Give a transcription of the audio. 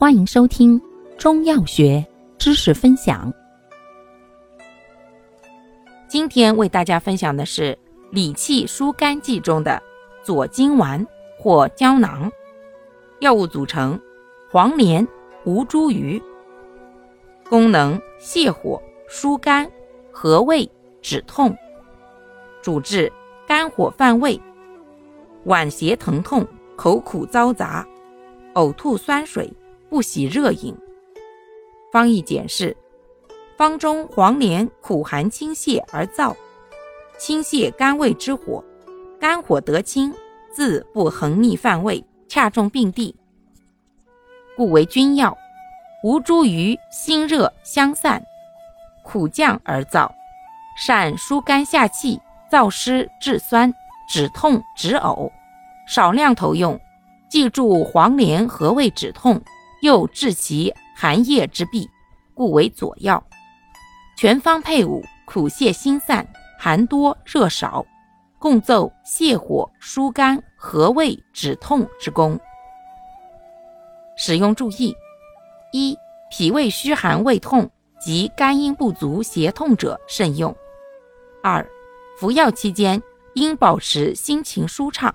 欢迎收听中药学知识分享。今天为大家分享的是理气疏肝剂中的左金丸或胶囊。药物组成：黄连、吴茱萸。功能：泻火、疏肝、和胃、止痛。主治：肝火犯胃、脘胁疼痛、口苦糟杂、呕吐酸水。不喜热饮。方义简释：方中黄连苦寒清泻而燥，清泻肝胃之火，肝火得清，自不横逆犯胃，恰中病地，故为君药。吴茱萸辛热相散，苦降而燥，善疏肝下气、燥湿治酸、止痛止呕，少量投用，记住黄连和胃止痛。又治其寒液之痹，故为佐药。全方配伍，苦泻心散，寒多热少，共奏泻火、疏肝、和胃、止痛之功。使用注意：一、脾胃虚寒、胃痛及肝阴不足、胁痛者慎用；二、服药期间应保持心情舒畅。